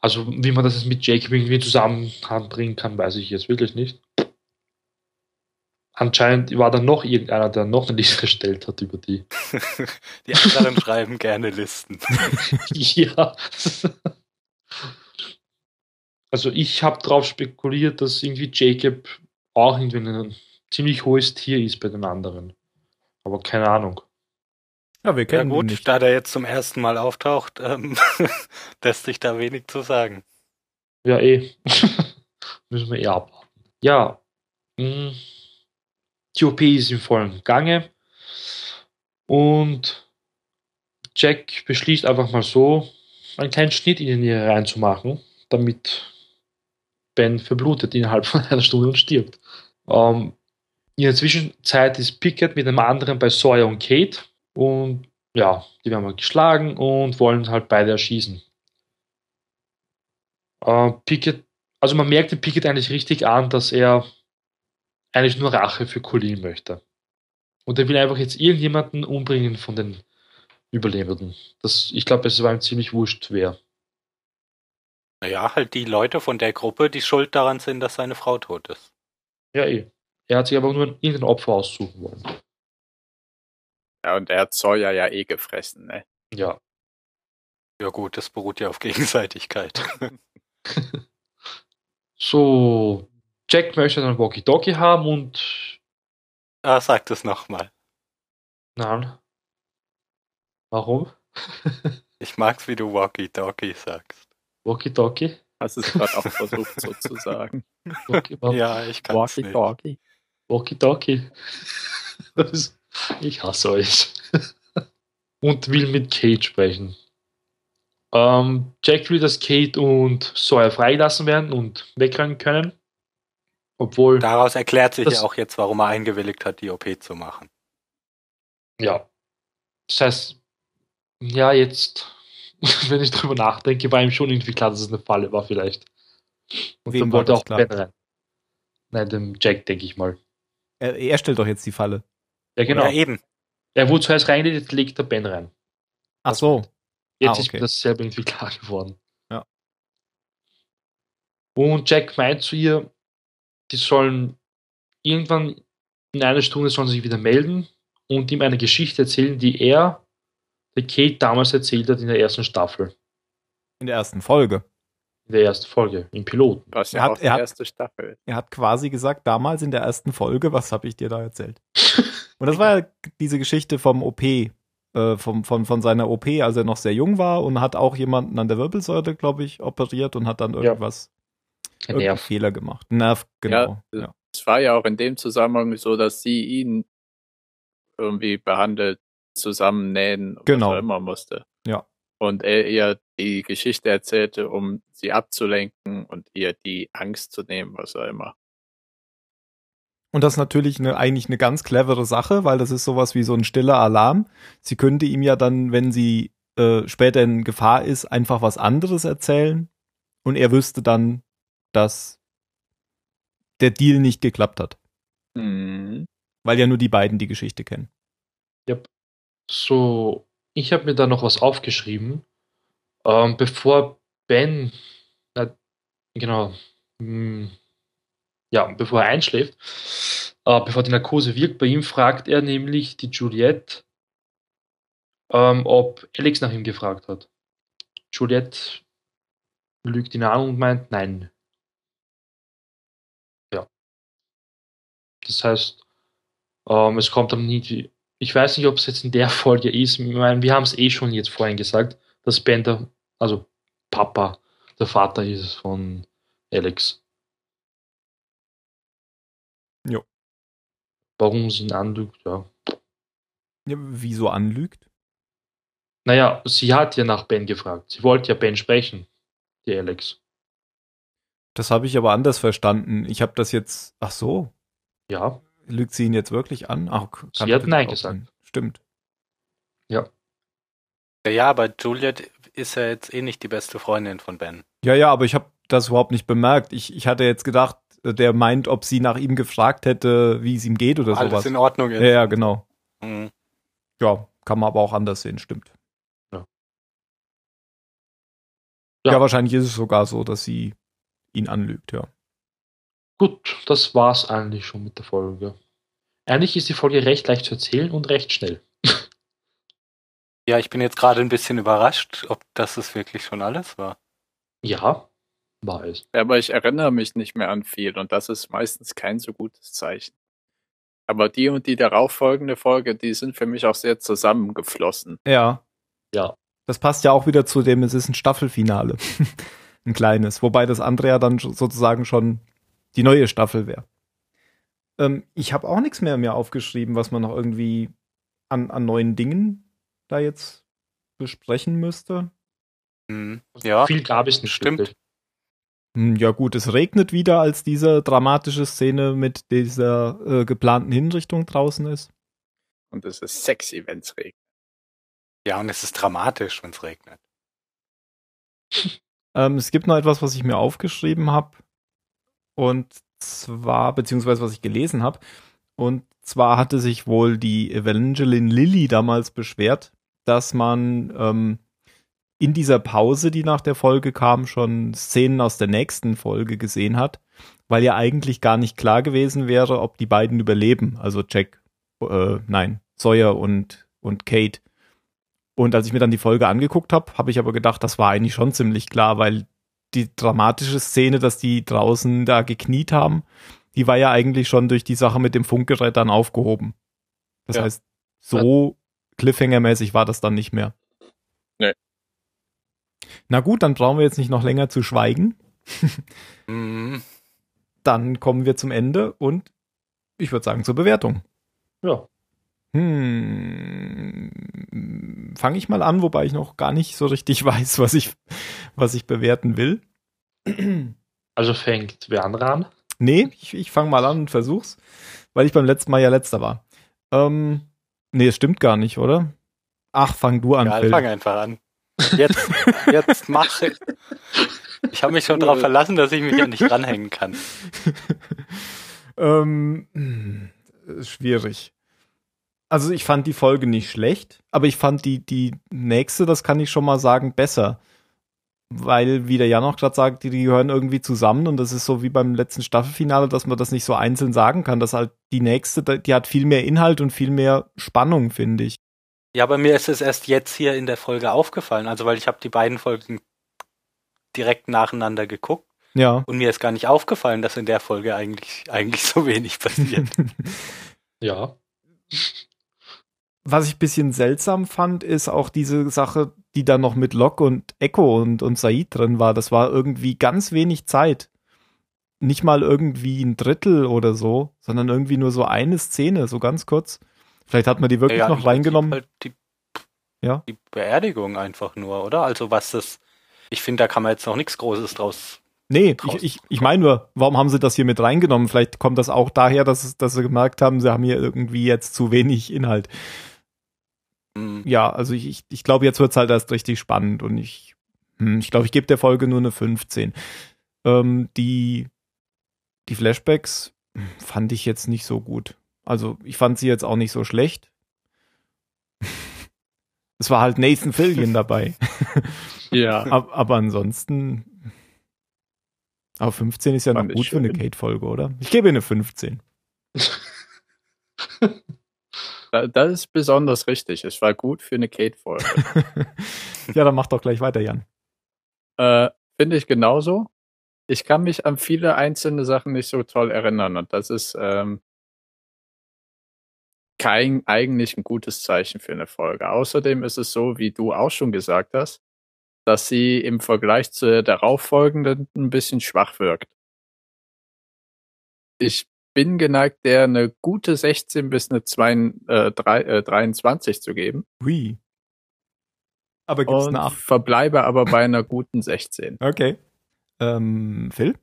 Also, wie man das jetzt mit Jacob irgendwie zusammen bringen kann, weiß ich jetzt wirklich nicht. Anscheinend war da noch irgendeiner, der noch eine Liste erstellt hat über die. [laughs] Die anderen schreiben gerne Listen. [laughs] ja. Also ich habe darauf spekuliert, dass irgendwie Jacob auch irgendwie ein ziemlich hohes Tier ist bei den anderen. Aber keine Ahnung. Ja, wir Ja kennen ihn gut, nicht. da der jetzt zum ersten Mal auftaucht, ähm, [laughs] lässt sich da wenig zu sagen. Ja, eh. [laughs] Müssen wir eh abwarten. ja, mh, die OP ist im vollen Gange und Jack beschließt einfach mal so, einen kleinen Schnitt in die Niere reinzumachen, damit Ben verblutet innerhalb [laughs] von einer Stunde und stirbt. Ähm, in der Zwischenzeit ist Pickett mit einem anderen bei Sawyer und Kate und ja, die werden mal geschlagen und wollen halt beide erschießen. Äh, Pickett, also man merkt den Pickett eigentlich richtig an, dass er eigentlich nur Rache für Colin möchte. Und er will einfach jetzt irgendjemanden umbringen von den Überlebenden. Das, ich glaube, es war ihm ziemlich wurscht, wer. Naja, halt die Leute von der Gruppe, die schuld daran sind, dass seine Frau tot ist. Ja, eh. Er hat sich aber nur irgendein Opfer aussuchen wollen. Ja, und er hat Sawyer ja eh gefressen, ne? Ja. Ja gut, das beruht ja auf Gegenseitigkeit. [laughs] So, Jack möchte dann Walkie-Talkie haben und ah, sag das nochmal. nein. Warum? [laughs] Ich mag's, wie du Walkie-Talkie sagst. Walkie-Talkie? Hast es gerade auch versucht sozusagen. Ja, ich kann's nicht. Walkie-Talkie. Walkie-Talkie. [laughs] Ich hasse euch. Und will mit Kate sprechen. Ähm, Jack will, dass Kate und Sawyer freigelassen werden und wegrennen können. Obwohl, Daraus erklärt sich Das- ja auch jetzt, warum er eingewilligt hat, die OP zu machen. ja. Das heißt, ja, jetzt, [laughs] wenn ich drüber nachdenke, war ihm schon irgendwie klar, dass es eine Falle war, vielleicht. Und Wem dann wollte auch? Ben rein. Nein, dem Jack, denke ich mal. Er, er stellt doch jetzt die Falle. Ja, genau. Ja, eben. Er wurde zuerst reingelegt, jetzt legt der Ben rein. Ach so. Jetzt Ah, ist okay. mir das selber irgendwie klar geworden. Ja. Und Jack meint zu ihr, die sollen irgendwann in einer Stunde sollen sie sich wieder melden und ihm eine Geschichte erzählen, die er der Kate damals erzählt hat in der ersten Staffel, In der ersten Folge. In der ersten Folge, im Piloten. Was Er ja hat- auch die er hat- erste Staffel. Er hat quasi gesagt, damals in der ersten Folge, was habe ich dir da erzählt? [laughs] Und das war ja diese Geschichte vom OP, äh, vom, von, von seiner OP, als er noch sehr jung war und hat auch jemanden an der Wirbelsäule, glaube ich, operiert und hat dann irgendwas, Ein irgendeinen Nerv. Fehler gemacht. Nerv, genau. Ja, Ja, Es war ja auch in dem Zusammenhang so, dass sie ihn irgendwie behandelt, zusammennähen, Genau. was er immer musste. Ja. Und er ihr die Geschichte erzählte, um sie abzulenken und ihr die Angst zu nehmen, was auch immer. Und das ist natürlich eine, eigentlich eine ganz clevere Sache, weil das ist sowas wie so ein stiller Alarm. Sie könnte ihm ja dann, wenn sie äh, später in Gefahr ist, einfach was anderes erzählen und er wüsste dann, dass der Deal nicht geklappt hat, Mhm. weil ja nur die beiden die Geschichte kennen. So, ich habe mir da noch was aufgeschrieben. Ähm, bevor Ben, äh, genau, mh, ja, bevor er einschläft, äh, bevor die Narkose wirkt, bei ihm fragt er nämlich die Juliette, ähm, ob Alex nach ihm gefragt hat. Juliette lügt ihn an und meint nein. Ja. Das heißt, ähm, es kommt dann nie, ich weiß nicht, ob es jetzt in der Folge ist. Ich meine, wir haben es eh schon jetzt vorhin gesagt, dass Ben der, also Papa, der Vater ist von Alex. Jo. Warum sie ihn anlügt, ja. Ja, wieso anlügt? Naja, sie hat ja nach Ben gefragt. Sie wollte ja Ben sprechen, die Alex. Das habe ich aber anders verstanden. Ich habe das jetzt, ach so, Ja, lügt sie ihn jetzt wirklich an? Ach, Sie hat Nein gesagt. sein. Stimmt. Ja, aber Juliet ist ja jetzt eh nicht die beste Freundin von Ben. Ja, ja, aber ich habe das überhaupt nicht bemerkt. Ich, ich hatte jetzt gedacht, der meint, ob sie nach ihm gefragt hätte, wie es ihm geht oder Alles sowas. in Ordnung Ja, ist. ja, genau. Mhm. Ja, kann man aber auch anders sehen, stimmt. Ja. Ja, Ja. wahrscheinlich ist es sogar so, dass sie ihn anlügt, ja. gut, das war's eigentlich schon mit der Folge. Eigentlich ist die Folge recht leicht zu erzählen und recht schnell. Ja, ich bin jetzt gerade ein bisschen überrascht, ob das es wirklich schon alles war. Ja, war es. Aber ich erinnere mich nicht mehr an viel und das ist meistens kein so gutes Zeichen. Aber die und die darauffolgende Folge, die sind für mich auch sehr zusammengeflossen. Ja. Ja. Das passt ja auch wieder zu dem, es ist ein Staffelfinale. [laughs] ein kleines. Wobei das andere ja dann sozusagen schon die neue Staffel wäre. Ähm, ich habe auch nichts mehr mir aufgeschrieben, was man noch irgendwie an, an neuen Dingen da jetzt besprechen müsste. Mhm. Ja, Viel gab es nicht. stimmt. Hm, Ja gut, es regnet wieder, als diese dramatische Szene mit dieser äh, geplanten Hinrichtung draußen ist. Und es ist sexy, wenn es regnet. Ja, und es ist dramatisch, wenn es regnet. [laughs] Ähm, es gibt noch etwas, was ich mir aufgeschrieben habe. Und zwar, beziehungsweise was ich gelesen habe. Und zwar hatte sich wohl die Evangeline Lilly damals beschwert, dass man ähm, in dieser Pause, die nach der Folge kam, schon Szenen aus der nächsten Folge gesehen hat, weil ja eigentlich gar nicht klar gewesen wäre, ob die beiden überleben. Also Jack, äh, nein, Sawyer und, und Kate. Und als ich mir dann die Folge angeguckt habe, habe ich aber gedacht, das war eigentlich schon ziemlich klar, weil die dramatische Szene, dass die draußen da gekniet haben, die war ja eigentlich schon durch die Sache mit dem Funkgerät dann aufgehoben. Das Ja. heißt, so Cliffhanger-mäßig war das dann nicht mehr. Nee. Na gut, dann brauchen wir jetzt nicht noch länger zu schweigen. [laughs] Mhm. Dann kommen wir zum Ende und ich würde sagen zur Bewertung. Ja. Hm, fange ich mal an, wobei ich noch gar nicht so richtig [laughs] weiß, was ich, was ich bewerten will. Also fängt wer andere an? Nee, ich, ich fange mal an und versuch's, weil ich beim letzten Mal ja letzter war. Ähm, nee, es stimmt gar nicht, oder? Ach, fang du an, Ja, Phil. fang einfach an. Jetzt, jetzt mach ich. Ich habe mich schon darauf verlassen, dass ich mich ja nicht ranhängen kann. [laughs] ähm, hm, schwierig. Also ich fand die Folge nicht schlecht, aber ich fand die, die nächste, das kann ich schon mal sagen, besser. Weil, wie der Jan auch gerade sagt, die, die gehören irgendwie zusammen und das ist so wie beim letzten Staffelfinale, dass man das nicht so einzeln sagen kann. dass halt die nächste, die hat viel mehr Inhalt und viel mehr Spannung, finde ich. Ja, aber mir ist es erst jetzt hier in der Folge aufgefallen. Also, weil ich habe die beiden Folgen direkt nacheinander geguckt Ja. und mir ist gar nicht aufgefallen, dass in der Folge eigentlich, eigentlich so wenig passiert. [laughs] Ja. Was ich ein bisschen seltsam fand, ist auch diese Sache, die da noch mit Locke und Echo und, und Said drin war. Das war irgendwie ganz wenig Zeit. Nicht mal irgendwie ein Drittel oder so, sondern irgendwie nur so eine Szene, so ganz kurz. Vielleicht hat man die wirklich Ja, noch reingenommen. Halt die, Ja. die Beerdigung einfach nur, oder? Also was das, ich finde, da kann man jetzt noch nichts Großes draus. Nee, ich, ich, ich meine nur, warum haben sie das hier mit reingenommen? Vielleicht kommt das auch daher, dass, dass sie gemerkt haben, sie haben hier irgendwie jetzt zu wenig Inhalt. Hm, Ja, also ich, ich, ich glaube, jetzt wird's halt erst richtig spannend und ich, hm, ich glaube, ich gebe der Folge nur eine 15. Ähm, die, die Flashbacks fand ich jetzt nicht so gut. Also ich fand sie jetzt auch nicht so schlecht. [laughs] Es war halt Nathan Fillion dabei. [laughs] Ja. aber, aber ansonsten. Aber 15 ist ja noch gut für eine. Kate-Folge, oder? Ich gebe ihr eine 15. [laughs] Da- Das ist besonders richtig. Es war gut für eine Kate-Folge. [laughs] ja, dann mach doch gleich weiter, Jan. äh, Finde ich genauso. Ich kann mich an viele einzelne Sachen nicht so toll erinnern und das ist ähm, kein eigentlich ein gutes Zeichen für eine Folge. Außerdem ist es so, wie du auch schon gesagt hast, dass sie im Vergleich zu der darauffolgenden ein bisschen schwach wirkt. Ich bin geneigt, der eine gute 16 bis eine 2, äh, 3, äh, 23 zu geben Hui. Aber gibt's und eine 8? verbleibe aber bei einer guten 16. [laughs] Okay. Ähm, Phil?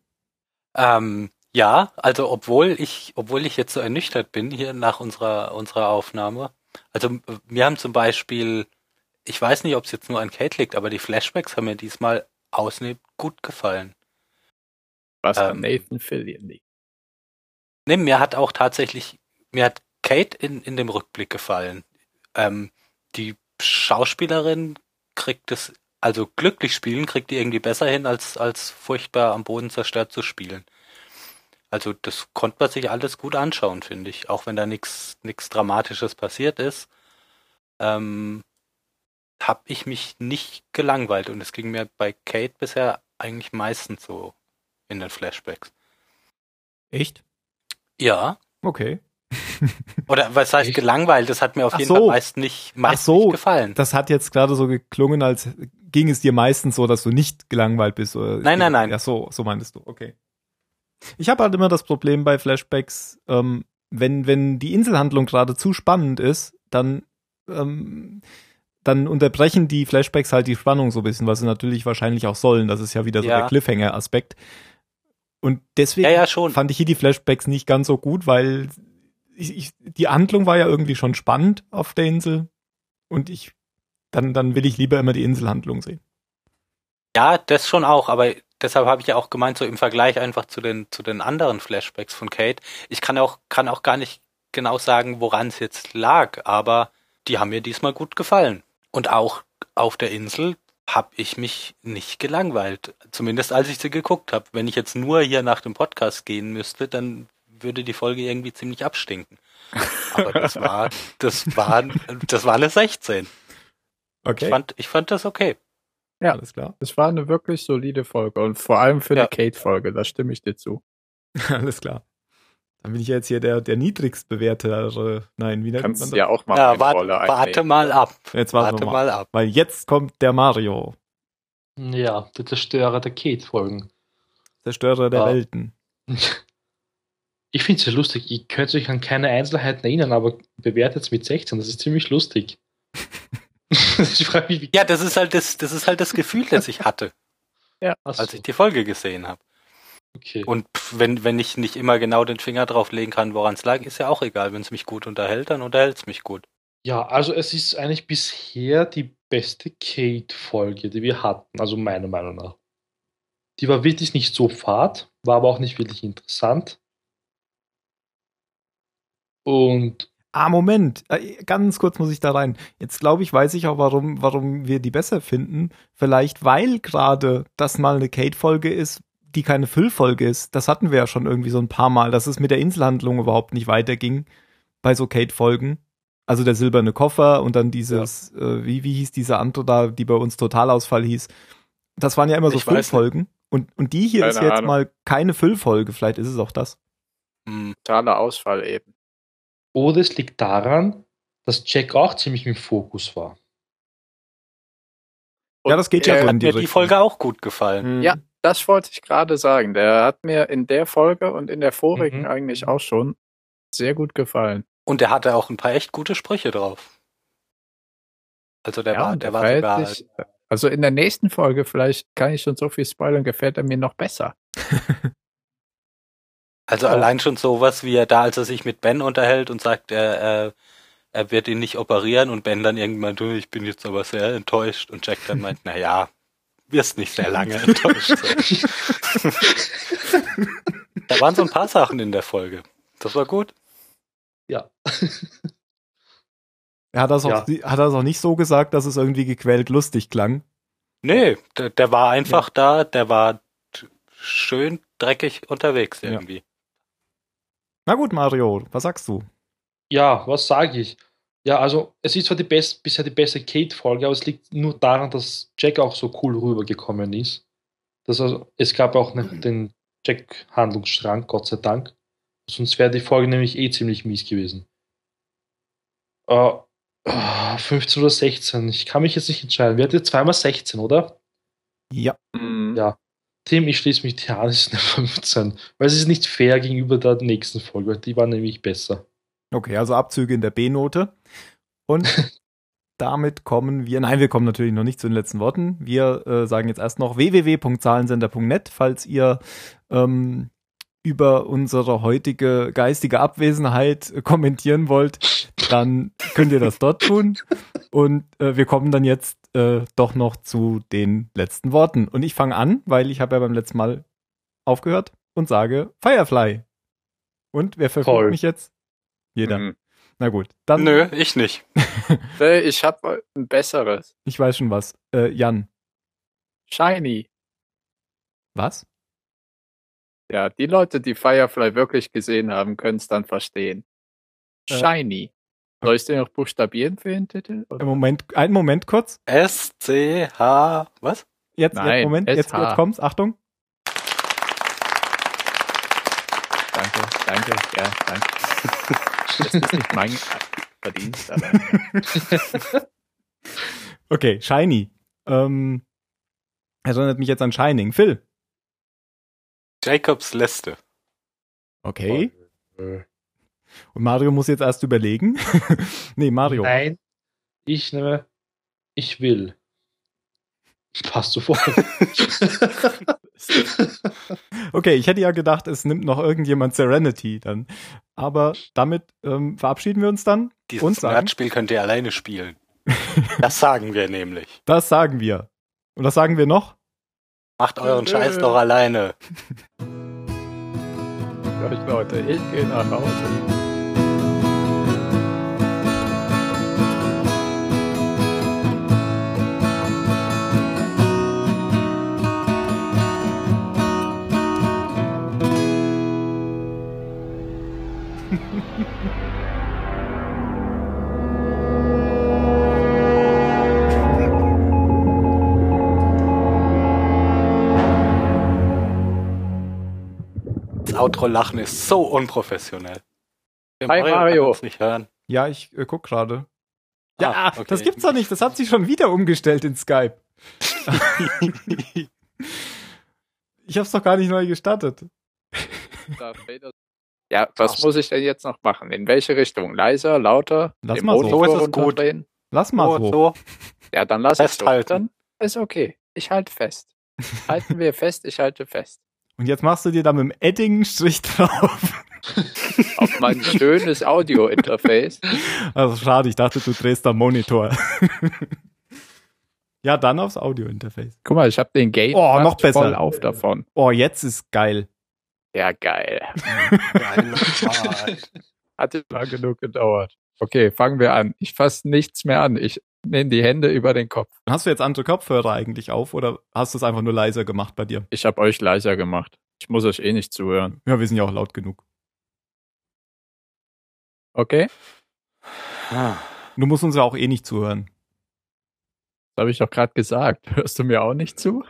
Ähm, ja, also obwohl ich, obwohl ich jetzt so ernüchtert bin hier nach unserer unserer Aufnahme. Also mir haben zum Beispiel, ich weiß nicht, ob es jetzt nur an Kate liegt, aber die Flashbacks haben mir diesmal ausnehmend gut gefallen. Was an Ähm, Nathan Fillion liegt. Ne, mir hat auch tatsächlich, mir hat Kate in, in dem Rückblick gefallen. Ähm, die Schauspielerin kriegt es, also glücklich spielen, kriegt die irgendwie besser hin, als, als furchtbar am Boden zerstört zu spielen. Also das konnte man sich alles gut anschauen, finde ich. Auch wenn da nichts nichts Dramatisches passiert ist, ähm, habe ich mich nicht gelangweilt. Und es ging mir bei Kate bisher eigentlich meistens so in den Flashbacks. Echt? Ja, Okay. [laughs] Oder was heißt Echt? gelangweilt? Das hat mir auf Ach jeden so. Fall meist nicht, meist so. nicht gefallen. Das hat jetzt gerade so geklungen, als ging es dir meistens so, dass du nicht gelangweilt bist. Oder Nein, nein, nein. Ja, so, so meintest du. Okay. Ich habe halt immer das Problem bei Flashbacks, ähm, wenn, wenn die Inselhandlung gerade zu spannend ist, dann, ähm, dann unterbrechen die Flashbacks halt die Spannung so ein bisschen, was sie natürlich wahrscheinlich auch sollen. Das ist ja wieder so Ja. der Cliffhanger-Aspekt. Und deswegen Ja, ja, schon. fand ich hier die Flashbacks nicht ganz so gut, weil ich, ich, die Handlung war ja irgendwie schon spannend auf der Insel. Und ich, dann, dann will ich lieber immer die Inselhandlung sehen. Ja, das schon auch, aber deshalb habe ich ja auch gemeint, so im Vergleich einfach zu den, zu den anderen Flashbacks von Kate. Ich kann auch, kann auch gar nicht genau sagen, woran es jetzt lag, aber die haben mir diesmal gut gefallen. Und auch auf der Insel habe ich mich nicht gelangweilt. Zumindest als ich sie geguckt habe. Wenn ich jetzt nur hier nach dem Podcast gehen müsste, dann würde die Folge irgendwie ziemlich abstinken. [laughs] Aber das war, das war, das war eine 16. Okay. Ich fand, ich fand das okay. Ja. Alles klar. Es war eine wirklich solide Folge und vor allem für Ja. eine Kate-Folge, da stimme ich dir zu. [laughs] Alles klar. Dann bin ich jetzt hier der, der niedrigst bewährte, nein, wie nennt man Kannst das? ja auch mal Ja, warte, Rolle warte mal ab. Jetzt warten Warte wir mal. mal ab. Weil jetzt kommt der Mario, Ja, der Zerstörer der Kate-Folgen. Zerstörer der Ah. Welten. Ich finde es ja lustig. Ihr könnt euch an keine Einzelheiten erinnern, aber bewertet es mit 16. Das ist ziemlich lustig. [laughs] [laughs] ich frage mich, wie. Ja, das ist halt das, das ist halt das Gefühl, das ich hatte, [laughs] Ach als so, ich die Folge gesehen habe. Okay. Und wenn, wenn ich nicht immer genau den Finger drauf legen kann, woran es lag, ist ja auch egal. Wenn es mich gut unterhält, dann unterhält es mich gut. Ja, also es ist eigentlich bisher die beste Kate-Folge, die wir hatten, also meiner Meinung nach. Die war wirklich nicht so fad, war aber auch nicht wirklich interessant. Und Ah, Moment. Äh, Ganz kurz muss ich da rein. Jetzt glaube ich, weiß ich auch, warum, warum wir die besser finden. Vielleicht, weil gerade das mal eine Kate-Folge ist, die keine Füllfolge ist. Das hatten wir ja schon irgendwie so ein paar Mal, dass es mit der Inselhandlung überhaupt nicht weiterging bei so Kate-Folgen. Also der silberne Koffer und dann dieses, äh, wie, wie hieß diese andere da, die bei uns Totalausfall hieß. Das waren ja immer so Ich. Füllfolgen. Und, und die hier Keine ist jetzt Ahnung. mal keine Füllfolge. Vielleicht ist es auch das. Hm. Totaler Ausfall eben. oder es liegt daran, dass Jack auch ziemlich im Fokus war. Ja, das geht ja äh, so in Hat die mir die Richtung. Folge auch gut gefallen. Ja, das wollte ich gerade sagen. Der hat mir in der Folge und in der vorigen Mhm. eigentlich auch schon sehr gut gefallen. Und der hatte auch ein paar echt gute Sprüche drauf. Also der Ja, war, der er war sogar. sich- also in der nächsten Folge, vielleicht kann ich schon so viel spoilern, gefällt er mir noch besser. [laughs] Also Ja. allein schon sowas, wie er da, als er sich mit Ben unterhält und sagt, er, er, er wird ihn nicht operieren und Ben dann irgendwann, du, ich bin jetzt aber sehr enttäuscht und Jack dann meint, na ja, wirst nicht sehr lange enttäuscht sein. [laughs] da waren so ein paar Sachen in der Folge. Das war gut. Ja. Er hat das, Ja. auch, hat das auch nicht so gesagt, dass es irgendwie gequält lustig klang. Nee, der, der war einfach da, der war schön dreckig unterwegs Ja. irgendwie. Na gut, Mario, was sagst du? Ja, was sage ich? Ja, also es ist zwar die best, bisher die beste Kate-Folge, aber es liegt nur daran, dass Jack auch so cool rübergekommen ist. Das also, es gab auch ne, den Jack-Handlungsstrang, Gott sei Dank. Sonst wäre die Folge nämlich eh ziemlich mies gewesen. Äh, ah, 15 oder 16, ich kann mich jetzt nicht entscheiden. Wir hatten jetzt zweimal 16, oder? Ja. Mhm. Ja. Tim, ich schließe mich dir an, es ist eine 15. Weil es ist nicht fair gegenüber der nächsten Folge, weil die war nämlich besser. Okay, also Abzüge in der B-Note. Und [laughs] damit kommen wir, nein, wir kommen natürlich noch nicht zu den letzten Worten. Wir äh, sagen jetzt erst noch www.zahlensender.net, falls ihr ähm, über unsere heutige geistige Abwesenheit kommentieren wollt, dann könnt ihr das dort tun. Und äh, wir kommen dann jetzt äh, doch noch zu den letzten Worten. Und ich fange an, weil ich habe ja beim letzten Mal aufgehört und sage Firefly. Und wer verfolgt mich jetzt? Jeder. Mhm. Na gut, dann Nö, ich nicht. [laughs] Äh, Ich habe ein besseres. ich weiß schon was. Äh, Jan, Shiny. was? Ja, die Leute, die Firefly wirklich gesehen haben, können es dann verstehen. Äh, Shiny. Soll ich den noch buchstabieren für den Titel? Oder? Moment, einen Moment kurz. S, C, H, was? Jetzt, Nein, jetzt Moment, jetzt, jetzt kommt's. Achtung. Danke, ja, danke. [laughs] Das ist nicht mein Verdienst, aber [laughs] Okay, Shiny. Ähm, erinnert mich jetzt an Shining. Phil. Jacobs Liste. Okay. Äh, Und Mario muss jetzt erst überlegen. [laughs] nee, Mario. Nein, ich nehme, ich will. Passt sofort. [laughs] Okay, ich hätte ja gedacht, es nimmt noch irgendjemand Serenity dann. Aber damit ähm, verabschieden wir uns dann. Dieses? Nerdspiel könnt ihr alleine spielen. Das sagen wir nämlich. [laughs] Das sagen wir. Und was sagen wir noch? Macht euren Scheiß doch alleine. [laughs] Gut, Leute, ich gehe nach Hause. Das Outro-Lachen ist so unprofessionell. Der Hi, Mario. kann das nicht hören. Ja, ich äh, guck gerade. Ja, Ah, okay. das gibt's doch nicht. Das hat sich schon wieder umgestellt in Skype. [laughs] Ich hab's doch gar nicht neu gestartet. Darth Vader. Ja, was muss ich denn jetzt noch machen? In welche Richtung? Leiser, lauter? Lass mal so. Motor So ist es gut. Lass mal So, so. Ja, dann lass es so. Festhalten. Dann ist okay. Ich halte fest. [laughs] Halten wir fest, ich halte fest. Und jetzt machst du dir da mit dem Edding einen Strich drauf. [laughs] Auf mein schönes Audio-Interface. [laughs] Also schade, ich dachte, du drehst am Monitor. ja, dann aufs Audio-Interface. Guck mal, ich habe den Gate Oh, noch besser. voll auf davon. Oh, jetzt ist geil. Ja, geil. [laughs] Geil. Hat jetzt lang genug gedauert. Okay, fangen wir an. Ich fasse nichts mehr an. Ich nehme die Hände über den Kopf. Hast du jetzt andere Kopfhörer eigentlich auf oder hast du es einfach nur leiser gemacht bei dir? Ich habe euch leiser gemacht. Ich muss euch eh nicht zuhören. Ja, wir sind ja auch laut genug. Okay? Ah. Du musst uns ja auch eh nicht zuhören. Das habe ich doch gerade gesagt. Hörst du mir auch nicht zu?